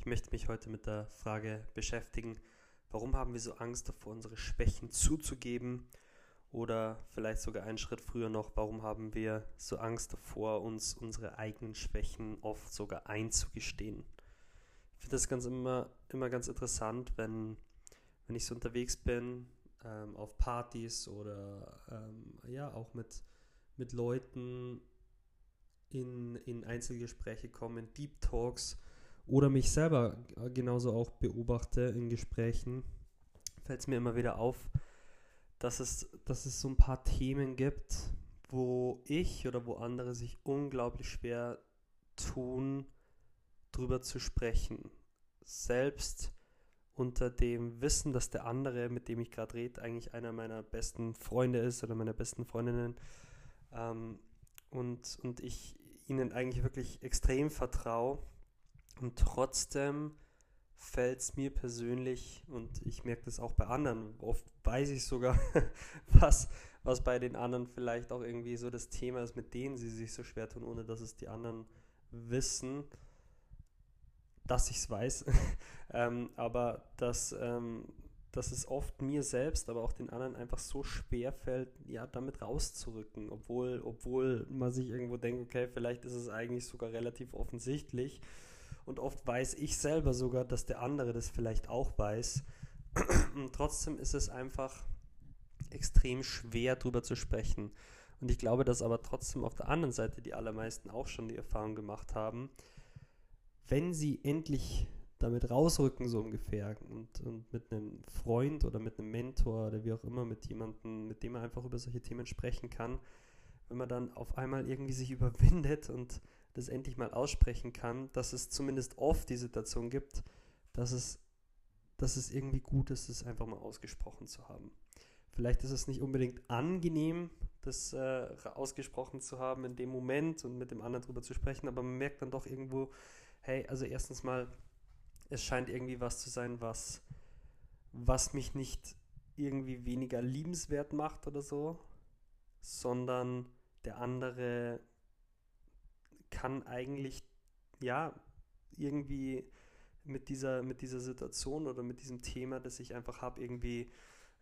Ich möchte mich heute mit der Frage beschäftigen, warum haben wir so Angst davor, unsere Schwächen zuzugeben? Oder vielleicht sogar einen Schritt früher noch, warum haben wir so Angst davor, uns unsere eigenen Schwächen oft sogar einzugestehen? Ich finde das ganz immer, immer ganz interessant, wenn, wenn ich so unterwegs bin, ähm, auf Partys oder ähm, ja, auch mit, mit Leuten in, in Einzelgespräche komme, in Deep Talks oder mich selber genauso auch beobachte in Gesprächen, fällt es mir immer wieder auf, dass es, dass es so ein paar Themen gibt, wo ich oder wo andere sich unglaublich schwer tun, drüber zu sprechen. Selbst unter dem Wissen, dass der andere, mit dem ich gerade rede, eigentlich einer meiner besten Freunde ist oder meiner besten Freundinnen. Ähm, und, und ich ihnen eigentlich wirklich extrem vertraue. Und trotzdem fällt es mir persönlich, und ich merke das auch bei anderen, oft weiß ich sogar, was, was bei den anderen vielleicht auch irgendwie so das Thema ist, mit denen sie sich so schwer tun, ohne dass es die anderen wissen, dass ich es weiß. ähm, aber dass, ähm, dass es oft mir selbst, aber auch den anderen einfach so schwer fällt, ja, damit rauszurücken, obwohl, obwohl man sich irgendwo denkt, okay, vielleicht ist es eigentlich sogar relativ offensichtlich und oft weiß ich selber sogar, dass der andere das vielleicht auch weiß. Und trotzdem ist es einfach extrem schwer darüber zu sprechen. Und ich glaube, dass aber trotzdem auf der anderen Seite die allermeisten auch schon die Erfahrung gemacht haben, wenn sie endlich damit rausrücken, so ungefähr, und, und mit einem Freund oder mit einem Mentor oder wie auch immer, mit jemandem, mit dem man einfach über solche Themen sprechen kann, wenn man dann auf einmal irgendwie sich überwindet und das endlich mal aussprechen kann, dass es zumindest oft die Situation gibt, dass es, dass es irgendwie gut ist, es einfach mal ausgesprochen zu haben. Vielleicht ist es nicht unbedingt angenehm, das äh, ausgesprochen zu haben in dem Moment und mit dem anderen drüber zu sprechen, aber man merkt dann doch irgendwo, hey, also erstens mal, es scheint irgendwie was zu sein, was, was mich nicht irgendwie weniger liebenswert macht oder so, sondern der andere kann eigentlich, ja, irgendwie mit dieser, mit dieser Situation oder mit diesem Thema, das ich einfach habe, irgendwie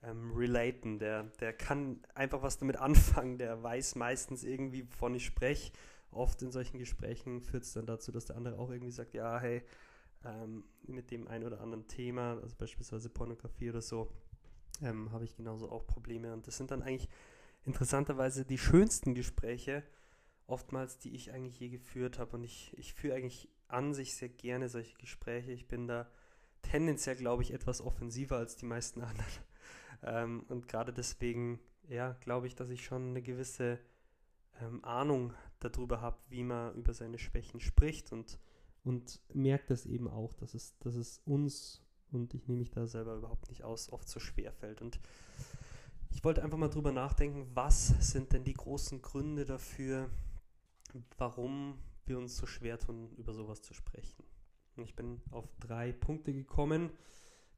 ähm, relaten. Der, der kann einfach was damit anfangen, der weiß meistens irgendwie, wovon ich spreche. Oft in solchen Gesprächen führt es dann dazu, dass der andere auch irgendwie sagt, ja, hey, ähm, mit dem ein oder anderen Thema, also beispielsweise Pornografie oder so, ähm, habe ich genauso auch Probleme. Und das sind dann eigentlich interessanterweise die schönsten Gespräche, oftmals, die ich eigentlich je geführt habe. Und ich, ich führe eigentlich an sich sehr gerne solche Gespräche. Ich bin da tendenziell, glaube ich, etwas offensiver als die meisten anderen. Ähm, und gerade deswegen, ja, glaube ich, dass ich schon eine gewisse ähm, Ahnung darüber habe, wie man über seine Schwächen spricht und, und merkt das eben auch, dass es, dass es uns, und ich nehme mich da selber überhaupt nicht aus, oft so schwer fällt. Und ich wollte einfach mal drüber nachdenken, was sind denn die großen Gründe dafür, warum wir uns so schwer tun, über sowas zu sprechen. Ich bin auf drei Punkte gekommen.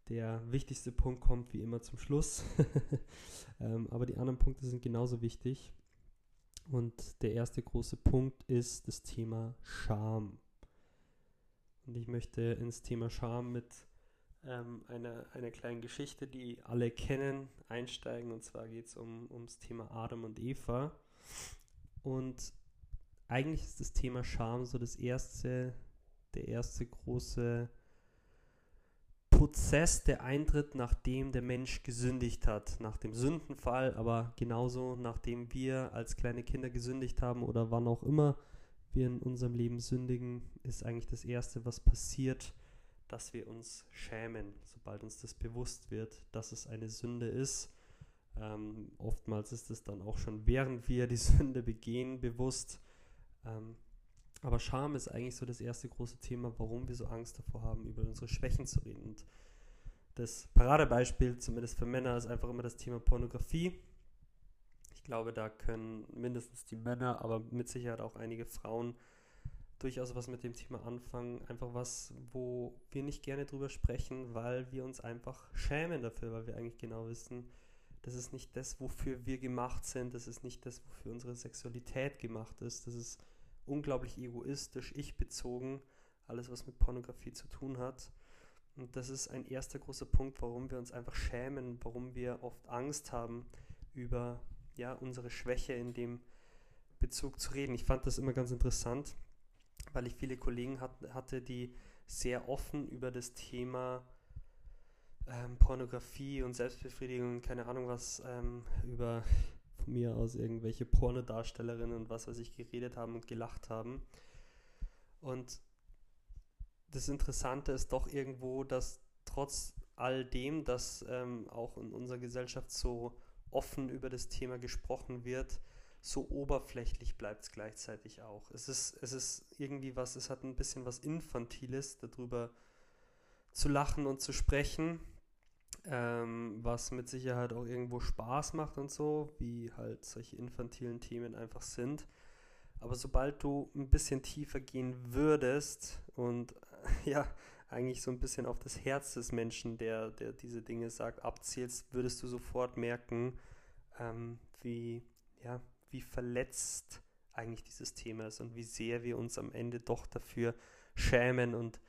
Der wichtigste Punkt kommt wie immer zum Schluss. ähm, aber die anderen Punkte sind genauso wichtig. Und der erste große Punkt ist das Thema Scham. Und ich möchte ins Thema Scham mit ähm, einer, einer kleinen Geschichte, die alle kennen, einsteigen. Und zwar geht es um, ums Thema Adam und Eva. Und eigentlich ist das Thema Scham so das erste, der erste große Prozess, der eintritt, nachdem der Mensch gesündigt hat, nach dem Sündenfall, aber genauso nachdem wir als kleine Kinder gesündigt haben oder wann auch immer wir in unserem Leben sündigen, ist eigentlich das Erste, was passiert, dass wir uns schämen, sobald uns das bewusst wird, dass es eine Sünde ist. Ähm, oftmals ist es dann auch schon, während wir die Sünde begehen, bewusst. Ähm, aber Scham ist eigentlich so das erste große Thema, warum wir so Angst davor haben, über unsere Schwächen zu reden. Und das Paradebeispiel, zumindest für Männer, ist einfach immer das Thema Pornografie. Ich glaube, da können mindestens die Männer, aber mit Sicherheit auch einige Frauen durchaus was mit dem Thema anfangen. Einfach was, wo wir nicht gerne drüber sprechen, weil wir uns einfach schämen dafür, weil wir eigentlich genau wissen, das ist nicht das, wofür wir gemacht sind, das ist nicht das, wofür unsere Sexualität gemacht ist, das ist unglaublich egoistisch, ich bezogen, alles, was mit Pornografie zu tun hat. Und das ist ein erster großer Punkt, warum wir uns einfach schämen, warum wir oft Angst haben, über ja, unsere Schwäche in dem Bezug zu reden. Ich fand das immer ganz interessant, weil ich viele Kollegen hat, hatte, die sehr offen über das Thema ähm, Pornografie und Selbstbefriedigung, keine Ahnung was, ähm, über von mir aus irgendwelche Pornodarstellerinnen und was weiß ich geredet haben und gelacht haben. Und das Interessante ist doch irgendwo, dass trotz all dem, dass ähm, auch in unserer Gesellschaft so offen über das Thema gesprochen wird, so oberflächlich bleibt es gleichzeitig auch. Es ist, es ist irgendwie was, es hat ein bisschen was Infantiles, darüber zu lachen und zu sprechen, ähm, was mit Sicherheit auch irgendwo Spaß macht und so, wie halt solche infantilen Themen einfach sind. Aber sobald du ein bisschen tiefer gehen würdest und ja, eigentlich so ein bisschen auf das Herz des Menschen, der, der diese Dinge sagt, abzielst, würdest du sofort merken, ähm, wie, ja, wie verletzt eigentlich dieses Thema ist und wie sehr wir uns am Ende doch dafür schämen und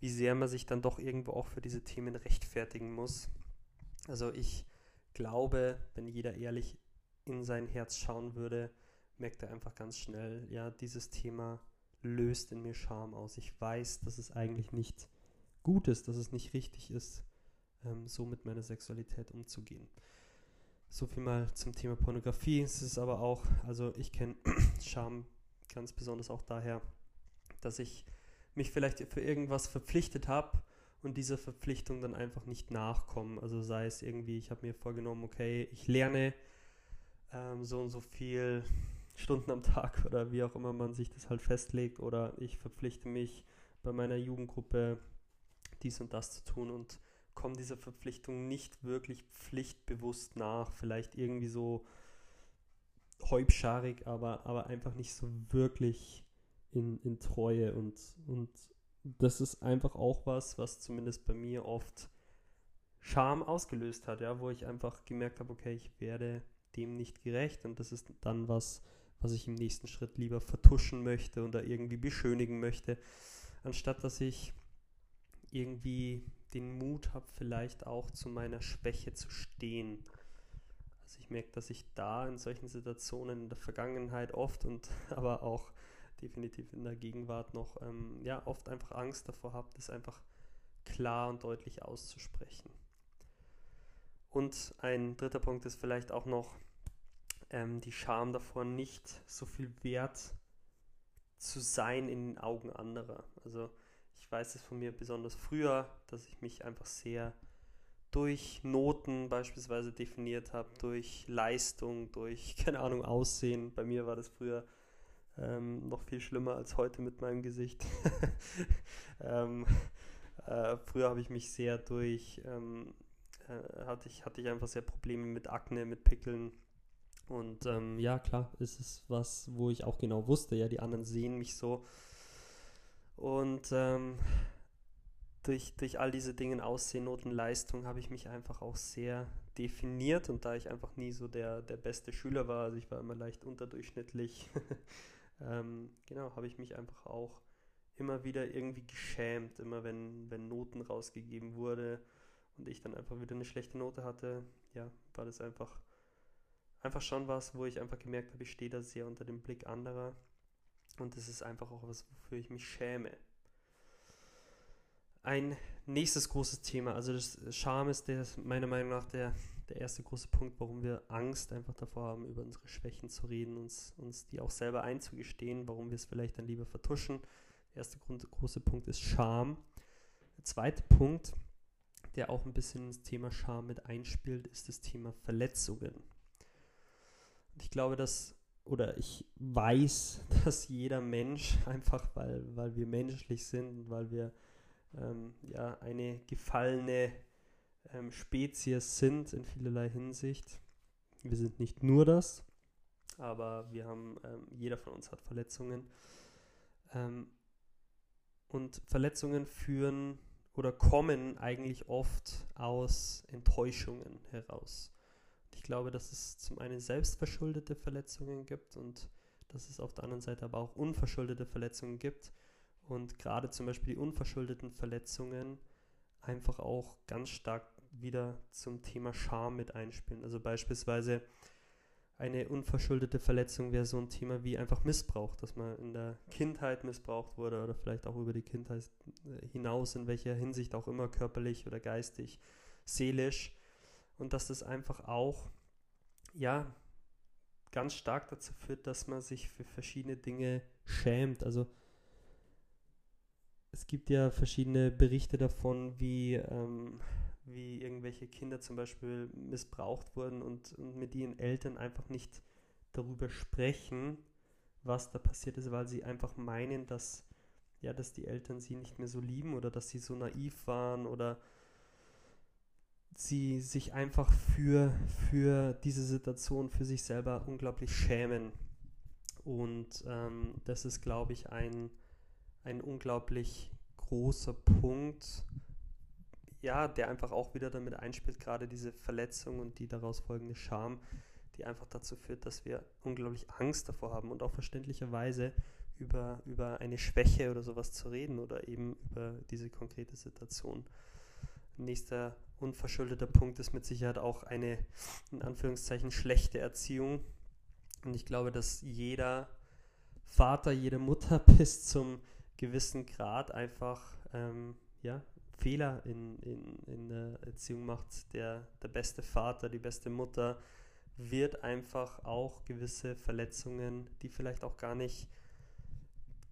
wie sehr man sich dann doch irgendwo auch für diese Themen rechtfertigen muss. Also ich glaube, wenn jeder ehrlich in sein Herz schauen würde, merkt er einfach ganz schnell, ja, dieses Thema löst in mir Scham aus. Ich weiß, dass es eigentlich nicht gut ist, dass es nicht richtig ist, ähm, so mit meiner Sexualität umzugehen. So viel mal zum Thema Pornografie. Es ist aber auch, also ich kenne Scham ganz besonders auch daher, dass ich mich vielleicht für irgendwas verpflichtet habe und dieser Verpflichtung dann einfach nicht nachkommen. Also sei es irgendwie, ich habe mir vorgenommen, okay, ich lerne ähm, so und so viel Stunden am Tag oder wie auch immer man sich das halt festlegt oder ich verpflichte mich bei meiner Jugendgruppe dies und das zu tun und komme dieser Verpflichtung nicht wirklich pflichtbewusst nach. Vielleicht irgendwie so häubscharig, aber, aber einfach nicht so wirklich in, in Treue und, und das ist einfach auch was, was zumindest bei mir oft Scham ausgelöst hat, ja, wo ich einfach gemerkt habe, okay, ich werde dem nicht gerecht und das ist dann was, was ich im nächsten Schritt lieber vertuschen möchte oder irgendwie beschönigen möchte, anstatt dass ich irgendwie den Mut habe, vielleicht auch zu meiner Schwäche zu stehen. Also ich merke, dass ich da in solchen Situationen in der Vergangenheit oft und aber auch definitiv in der Gegenwart noch ähm, ja, oft einfach Angst davor habe, das einfach klar und deutlich auszusprechen. Und ein dritter Punkt ist vielleicht auch noch ähm, die Scham davor, nicht so viel wert zu sein in den Augen anderer. Also ich weiß es von mir besonders früher, dass ich mich einfach sehr durch Noten beispielsweise definiert habe, durch Leistung, durch, keine Ahnung, Aussehen. Bei mir war das früher ähm, noch viel schlimmer als heute mit meinem Gesicht. ähm, äh, früher habe ich mich sehr durch, ähm, äh, hatte, ich, hatte ich einfach sehr Probleme mit Akne, mit Pickeln. Und ähm, ja, klar, ist es was, wo ich auch genau wusste, ja, die anderen sehen mich so. Und ähm, durch, durch all diese Dinge, Aussehen, Noten, Leistung, habe ich mich einfach auch sehr definiert. Und da ich einfach nie so der, der beste Schüler war, also ich war immer leicht unterdurchschnittlich, ähm, genau, habe ich mich einfach auch immer wieder irgendwie geschämt, immer wenn, wenn Noten rausgegeben wurde und ich dann einfach wieder eine schlechte Note hatte, ja, war das einfach, einfach schon was, wo ich einfach gemerkt habe, ich stehe da sehr unter dem Blick anderer und das ist einfach auch was, wofür ich mich schäme. Ein nächstes großes Thema, also das Scham ist der, meiner Meinung nach der der erste große Punkt, warum wir Angst einfach davor haben, über unsere Schwächen zu reden, uns, uns die auch selber einzugestehen, warum wir es vielleicht dann lieber vertuschen. Der erste Grund, große Punkt ist Scham. Der zweite Punkt, der auch ein bisschen ins Thema Scham mit einspielt, ist das Thema Verletzungen. Und ich glaube, dass, oder ich weiß, dass jeder Mensch, einfach weil, weil wir menschlich sind, weil wir ähm, ja eine gefallene ähm, Spezies sind in vielerlei Hinsicht. Wir sind nicht nur das, aber wir haben, ähm, jeder von uns hat Verletzungen. Ähm, und Verletzungen führen oder kommen eigentlich oft aus Enttäuschungen heraus. Ich glaube, dass es zum einen selbstverschuldete Verletzungen gibt und dass es auf der anderen Seite aber auch unverschuldete Verletzungen gibt. und gerade zum Beispiel die unverschuldeten Verletzungen einfach auch ganz stark wieder zum Thema Scham mit einspielen. Also beispielsweise eine unverschuldete Verletzung wäre so ein Thema wie einfach Missbrauch, dass man in der Kindheit missbraucht wurde oder vielleicht auch über die Kindheit äh, hinaus, in welcher Hinsicht auch immer, körperlich oder geistig, seelisch. Und dass das einfach auch, ja, ganz stark dazu führt, dass man sich für verschiedene Dinge schämt. Also es gibt ja verschiedene Berichte davon, wie, ähm, wie irgendwelche Kinder zum Beispiel missbraucht wurden und, und mit ihren Eltern einfach nicht darüber sprechen, was da passiert ist, weil sie einfach meinen, dass, ja, dass die Eltern sie nicht mehr so lieben oder dass sie so naiv waren oder sie sich einfach für, für diese Situation, für sich selber unglaublich schämen. Und ähm, das ist, glaube ich, ein, ein unglaublich großer Punkt, ja, der einfach auch wieder damit einspielt, gerade diese Verletzung und die daraus folgende Scham, die einfach dazu führt, dass wir unglaublich Angst davor haben und auch verständlicherweise über, über eine Schwäche oder sowas zu reden oder eben über diese konkrete Situation. Nächster unverschuldeter Punkt ist mit Sicherheit auch eine, in Anführungszeichen, schlechte Erziehung. Und ich glaube, dass jeder Vater, jede Mutter bis zum gewissen Grad einfach ähm, ja, Fehler in, in, in der Erziehung macht. Der, der beste Vater, die beste Mutter wird einfach auch gewisse Verletzungen, die vielleicht auch gar nicht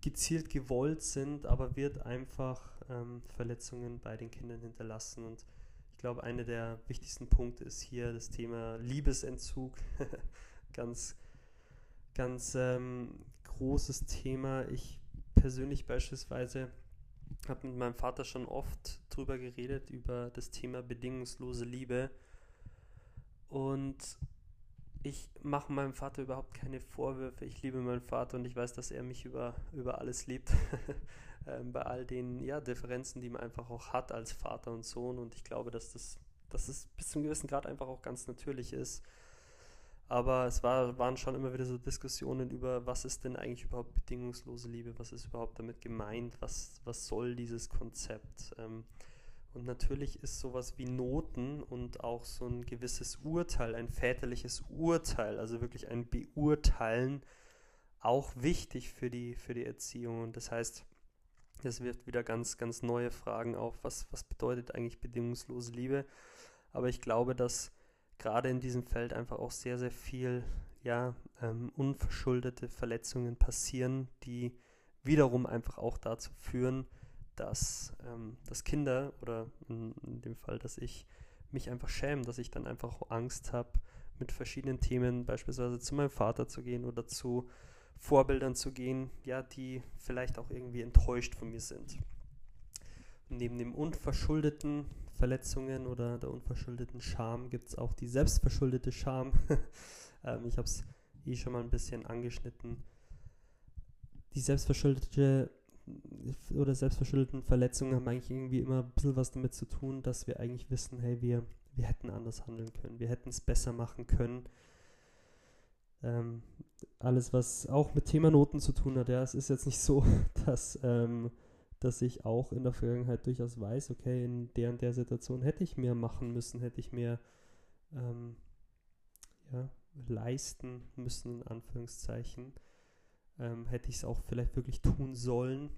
gezielt gewollt sind, aber wird einfach ähm, Verletzungen bei den Kindern hinterlassen. Und ich glaube, einer der wichtigsten Punkte ist hier das Thema Liebesentzug. ganz, ganz ähm, großes Thema. Ich persönlich beispielsweise habe mit meinem Vater schon oft drüber geredet, über das Thema bedingungslose Liebe. Und ich mache meinem Vater überhaupt keine Vorwürfe. Ich liebe meinen Vater und ich weiß, dass er mich über, über alles liebt. ähm, bei all den ja, Differenzen, die man einfach auch hat als Vater und Sohn. Und ich glaube, dass das, dass es bis zum gewissen Grad einfach auch ganz natürlich ist. Aber es war, waren schon immer wieder so Diskussionen über, was ist denn eigentlich überhaupt bedingungslose Liebe, was ist überhaupt damit gemeint, was, was soll dieses Konzept. Ähm, und natürlich ist sowas wie Noten und auch so ein gewisses Urteil, ein väterliches Urteil, also wirklich ein Beurteilen, auch wichtig für die, für die Erziehung. Und das heißt, das wirft wieder ganz, ganz neue Fragen auf, was, was bedeutet eigentlich bedingungslose Liebe. Aber ich glaube, dass gerade in diesem Feld einfach auch sehr, sehr viel ja, ähm, unverschuldete Verletzungen passieren, die wiederum einfach auch dazu führen, dass, ähm, dass Kinder oder in, in, dem Fall, dass ich mich einfach schäme, dass ich dann einfach Angst habe, mit verschiedenen Themen beispielsweise zu meinem Vater zu gehen oder zu Vorbildern zu gehen, ja, die vielleicht auch irgendwie enttäuscht von mir sind. Neben dem unverschuldeten Verletzungen oder der unverschuldeten Scham gibt es auch die selbstverschuldete Scham. ähm, ich habe es eh schon mal ein bisschen angeschnitten. Die selbstverschuldete oder selbstverschuldeten Verletzungen haben eigentlich irgendwie immer ein bisschen was damit zu tun, dass wir eigentlich wissen, hey, wir, wir hätten anders handeln können, wir hätten es besser machen können. Ähm, alles, was auch mit Thema Noten zu tun hat, ja, es ist jetzt nicht so, dass ähm, dass ich auch in der Vergangenheit durchaus weiß, okay, in der und der Situation hätte ich mehr machen müssen, hätte ich mehr ähm, ja, leisten müssen, in Anführungszeichen. Ähm, hätte ich es auch vielleicht wirklich tun sollen,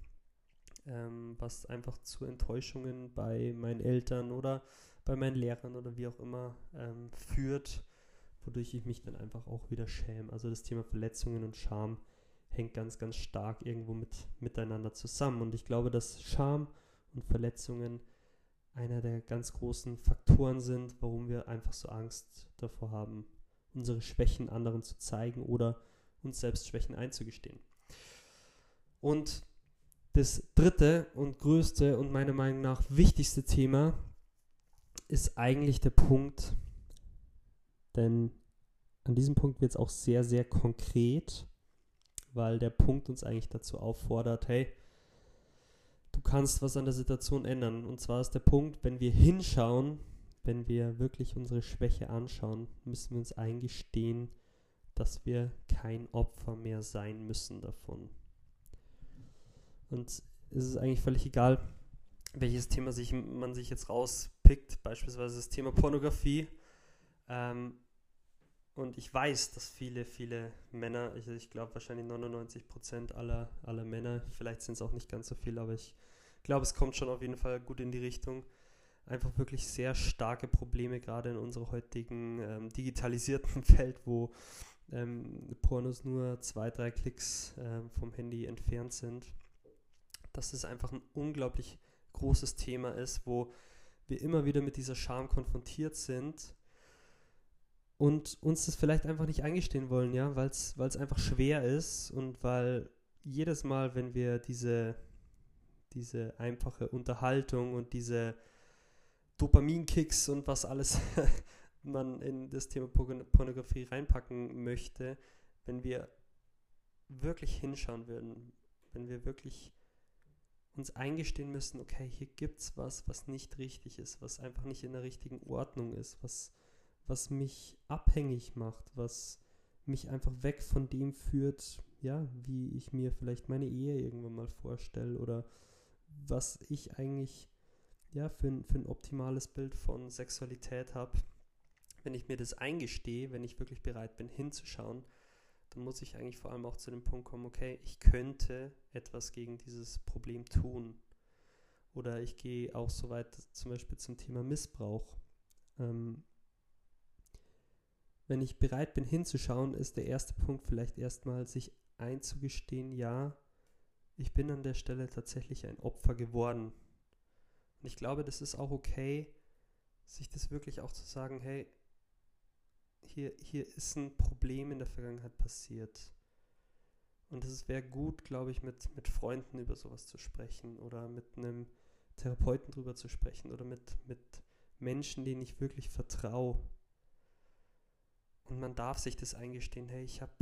ähm, was einfach zu Enttäuschungen bei meinen Eltern oder bei meinen Lehrern oder wie auch immer ähm, führt, wodurch ich mich dann einfach auch wieder schäme. Also das Thema Verletzungen und Scham hängt ganz, ganz stark irgendwo mit, miteinander zusammen. Und ich glaube, dass Scham und Verletzungen einer der ganz großen Faktoren sind, warum wir einfach so Angst davor haben, unsere Schwächen anderen zu zeigen oder uns selbst Schwächen einzugestehen. Und das dritte und größte und meiner Meinung nach wichtigste Thema ist eigentlich der Punkt, denn an diesem Punkt wird es auch sehr, sehr konkret weil der Punkt uns eigentlich dazu auffordert, hey, du kannst was an der Situation ändern. Und zwar ist der Punkt, wenn wir hinschauen, wenn wir wirklich unsere Schwäche anschauen, müssen wir uns eingestehen, dass wir kein Opfer mehr sein müssen davon. Und ist es eigentlich völlig egal, welches Thema sich, man sich jetzt rauspickt, beispielsweise das Thema Pornografie. Ähm, und ich weiß, dass viele, viele Männer, ich, ich glaube wahrscheinlich 99 Prozent aller, aller Männer, vielleicht sind es auch nicht ganz so viele, aber ich glaube, es kommt schon auf jeden Fall gut in die Richtung. Einfach wirklich sehr starke Probleme, gerade in unserer heutigen ähm, digitalisierten Welt, wo ähm, Pornos nur zwei, drei Klicks ähm, vom Handy entfernt sind. Dass es einfach ein unglaublich großes Thema ist, wo wir immer wieder mit dieser Scham konfrontiert sind und uns das vielleicht einfach nicht eingestehen wollen, ja, weil es einfach schwer ist und weil jedes Mal, wenn wir diese, diese einfache Unterhaltung und diese Dopaminkicks und was alles man in das Thema Pornografie reinpacken möchte, wenn wir wirklich hinschauen würden, wenn wir wirklich uns eingestehen müssen, okay, hier gibt es was, was nicht richtig ist, was einfach nicht in der richtigen Ordnung ist, was was mich abhängig macht, was mich einfach weg von dem führt, ja, wie ich mir vielleicht meine Ehe irgendwann mal vorstelle oder was ich eigentlich ja, für, ein, für ein optimales Bild von Sexualität habe. Wenn ich mir das eingestehe, wenn ich wirklich bereit bin hinzuschauen, dann muss ich eigentlich vor allem auch zu dem Punkt kommen, okay, ich könnte etwas gegen dieses Problem tun. Oder ich gehe auch so weit zum Beispiel zum Thema Missbrauch. Ähm, wenn ich bereit bin hinzuschauen, ist der erste Punkt vielleicht erstmal sich einzugestehen, ja, ich bin an der Stelle tatsächlich ein Opfer geworden. Und ich glaube, das ist auch okay, sich das wirklich auch zu sagen, hey, hier, hier ist ein Problem in der Vergangenheit passiert. Und es wäre gut, glaube ich, mit, mit Freunden über sowas zu sprechen oder mit einem Therapeuten drüber zu sprechen oder mit, mit Menschen, denen ich wirklich vertraue. Und man darf sich das eingestehen, hey, ich habe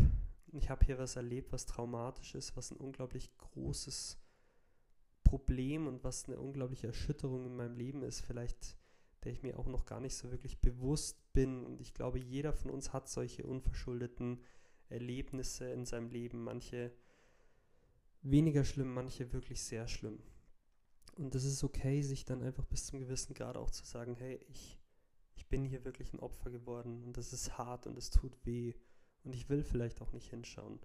ich hab hier was erlebt, was traumatisch ist, was ein unglaublich großes Problem und was eine unglaubliche Erschütterung in meinem Leben ist, vielleicht der ich mir auch noch gar nicht so wirklich bewusst bin. Und ich glaube, jeder von uns hat solche unverschuldeten Erlebnisse in seinem Leben. Manche weniger schlimm, manche wirklich sehr schlimm. Und es ist okay, sich dann einfach bis zum gewissen Grad auch zu sagen, hey, ich ich bin hier wirklich ein Opfer geworden und das ist hart und es tut weh und ich will vielleicht auch nicht hinschauen.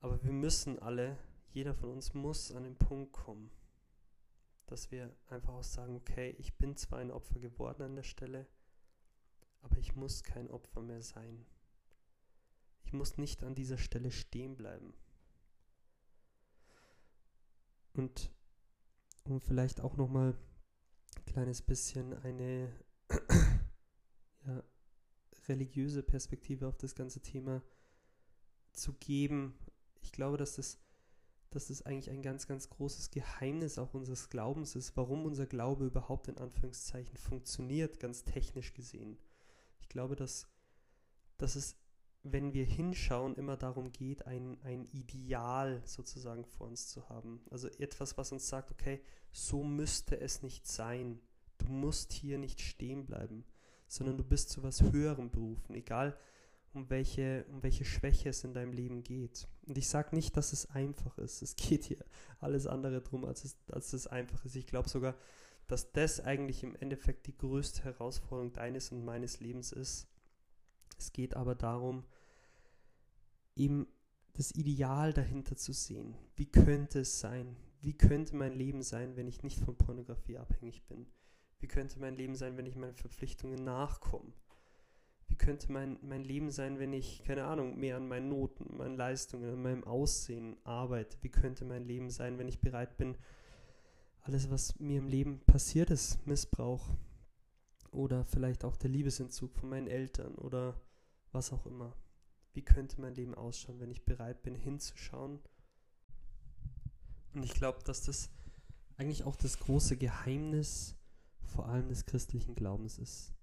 Aber wir müssen alle, jeder von uns muss an den Punkt kommen, dass wir einfach auch sagen, okay, ich bin zwar ein Opfer geworden an der Stelle, aber ich muss kein Opfer mehr sein. Ich muss nicht an dieser Stelle stehen bleiben. Und um vielleicht auch nochmal kleines bisschen eine ja, religiöse Perspektive auf das ganze Thema zu geben. Ich glaube, dass das, dass das eigentlich ein ganz, ganz großes Geheimnis auch unseres Glaubens ist, warum unser Glaube überhaupt in Anführungszeichen funktioniert, ganz technisch gesehen. Ich glaube, dass, dass es, wenn wir hinschauen, immer darum geht, ein, ein Ideal sozusagen vor uns zu haben. Also etwas, was uns sagt, okay, so müsste es nicht sein. Du musst hier nicht stehen bleiben, sondern du bist zu was Höherem berufen, egal um welche, um welche Schwäche es in deinem Leben geht. Und ich sage nicht, dass es einfach ist. Es geht hier alles andere drum, als es, als es einfach ist. Ich glaube sogar, dass das eigentlich im Endeffekt die größte Herausforderung deines und meines Lebens ist. Es geht aber darum, eben das Ideal dahinter zu sehen. Wie könnte es sein? Wie könnte mein Leben sein, wenn ich nicht von Pornografie abhängig bin? Wie könnte mein Leben sein, wenn ich meinen Verpflichtungen nachkomme? Wie könnte mein, mein Leben sein, wenn ich, keine Ahnung, mehr an meinen Noten, meinen Leistungen, an meinem Aussehen arbeite? Wie könnte mein Leben sein, wenn ich bereit bin, alles, was mir im Leben passiert ist, Missbrauch oder vielleicht auch der Liebesentzug von meinen Eltern oder was auch immer. Wie könnte mein Leben ausschauen, wenn ich bereit bin, hinzuschauen? Und ich glaube, dass das eigentlich auch das große Geheimnis vor allem des christlichen Glaubens ist.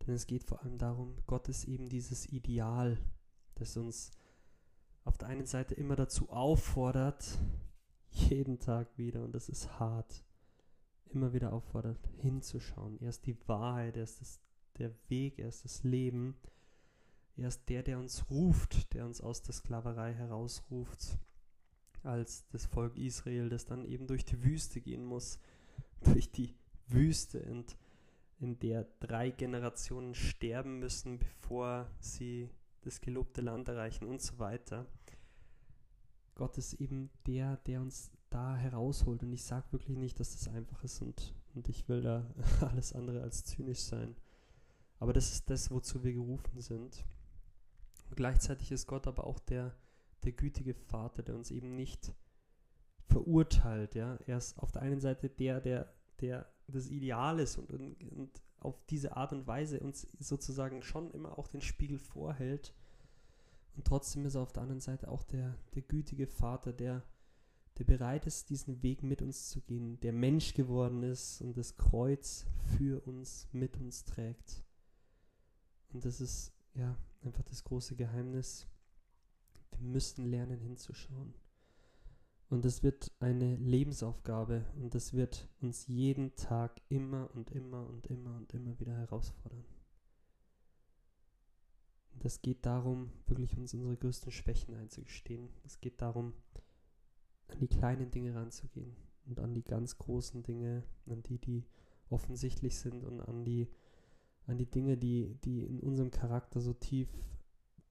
Denn es geht vor allem darum, Gott ist eben dieses Ideal, das uns auf der einen Seite immer dazu auffordert, jeden Tag wieder, und das ist hart, immer wieder auffordert, hinzuschauen. Er ist die Wahrheit, er ist das, der Weg, er ist das Leben. Er ist der, der uns ruft, der uns aus der Sklaverei herausruft. als das Volk Israel, das dann eben durch die Wüste gehen muss, durch die Wüste, und in der drei Generationen sterben müssen, bevor sie das gelobte Land erreichen und so weiter. Gott ist eben der, der uns da herausholt. Und ich sage wirklich nicht, dass das einfach ist und, und ich will da alles andere als zynisch sein. Aber das ist das, wozu wir gerufen sind. Und gleichzeitig ist Gott aber auch der, der gütige Vater, der uns eben nicht verurteilt. Ja? Er ist auf der einen Seite der, der, der das Ideal ist und, und, und auf diese Art und Weise uns sozusagen schon immer auch den Spiegel vorhält. Und trotzdem ist er auf der anderen Seite auch der, der gütige Vater, der, der bereit ist, diesen Weg mit uns zu gehen, der Mensch geworden ist und das Kreuz für uns, mit uns trägt. Und das ist ja einfach das große Geheimnis. Wir müssen lernen hinzuschauen. Und es wird eine Lebensaufgabe und das wird uns jeden Tag immer und immer und immer und immer wieder herausfordern. Und es geht darum, wirklich uns unsere größten Schwächen einzugestehen. Es geht darum, an die kleinen Dinge ranzugehen und an die ganz großen Dinge, an die, die offensichtlich sind und an die, an die Dinge, die, die in unserem Charakter so tief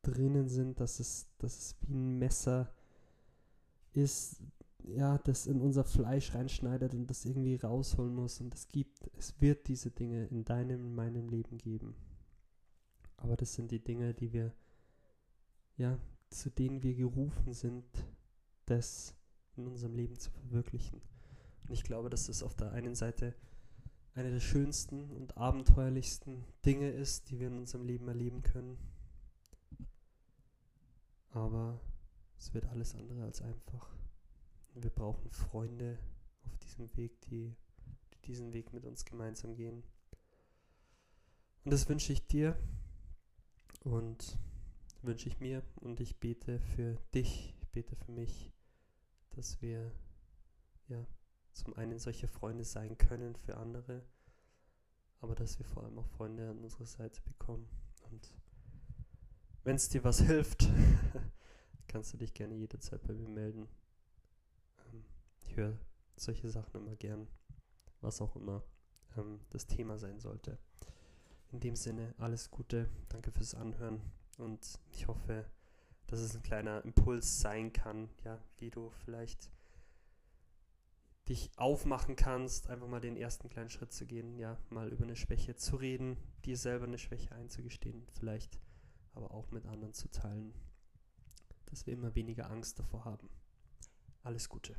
drinnen sind, dass es, dass es wie ein Messer ist, ja, das in unser Fleisch reinschneidet und das irgendwie rausholen muss. Und es gibt, es wird diese Dinge in deinem, in meinem Leben geben. Aber das sind die Dinge, die wir, ja, zu denen wir gerufen sind, das in unserem Leben zu verwirklichen. Und ich glaube, dass das auf der einen Seite eine der schönsten und abenteuerlichsten Dinge ist, die wir in unserem Leben erleben können. Aber es wird alles andere als einfach. Wir brauchen Freunde auf diesem Weg, die, die diesen Weg mit uns gemeinsam gehen. Und das wünsche ich dir und wünsche ich mir und ich bete für dich, ich bete für mich, dass wir ja zum einen solche Freunde sein können für andere, aber dass wir vor allem auch Freunde an unserer Seite bekommen. Und wenn es dir was hilft, kannst du dich gerne jederzeit bei mir melden. Ähm, ich höre solche Sachen immer gern, was auch immer ähm, das Thema sein sollte. In dem Sinne, alles Gute, danke fürs Anhören und ich hoffe, dass es ein kleiner Impuls sein kann, ja, wie du vielleicht dich aufmachen kannst, einfach mal den ersten kleinen Schritt zu gehen, ja, mal über eine Schwäche zu reden, dir selber eine Schwäche einzugestehen, vielleicht aber auch mit anderen zu teilen, dass wir immer weniger Angst davor haben. Alles Gute.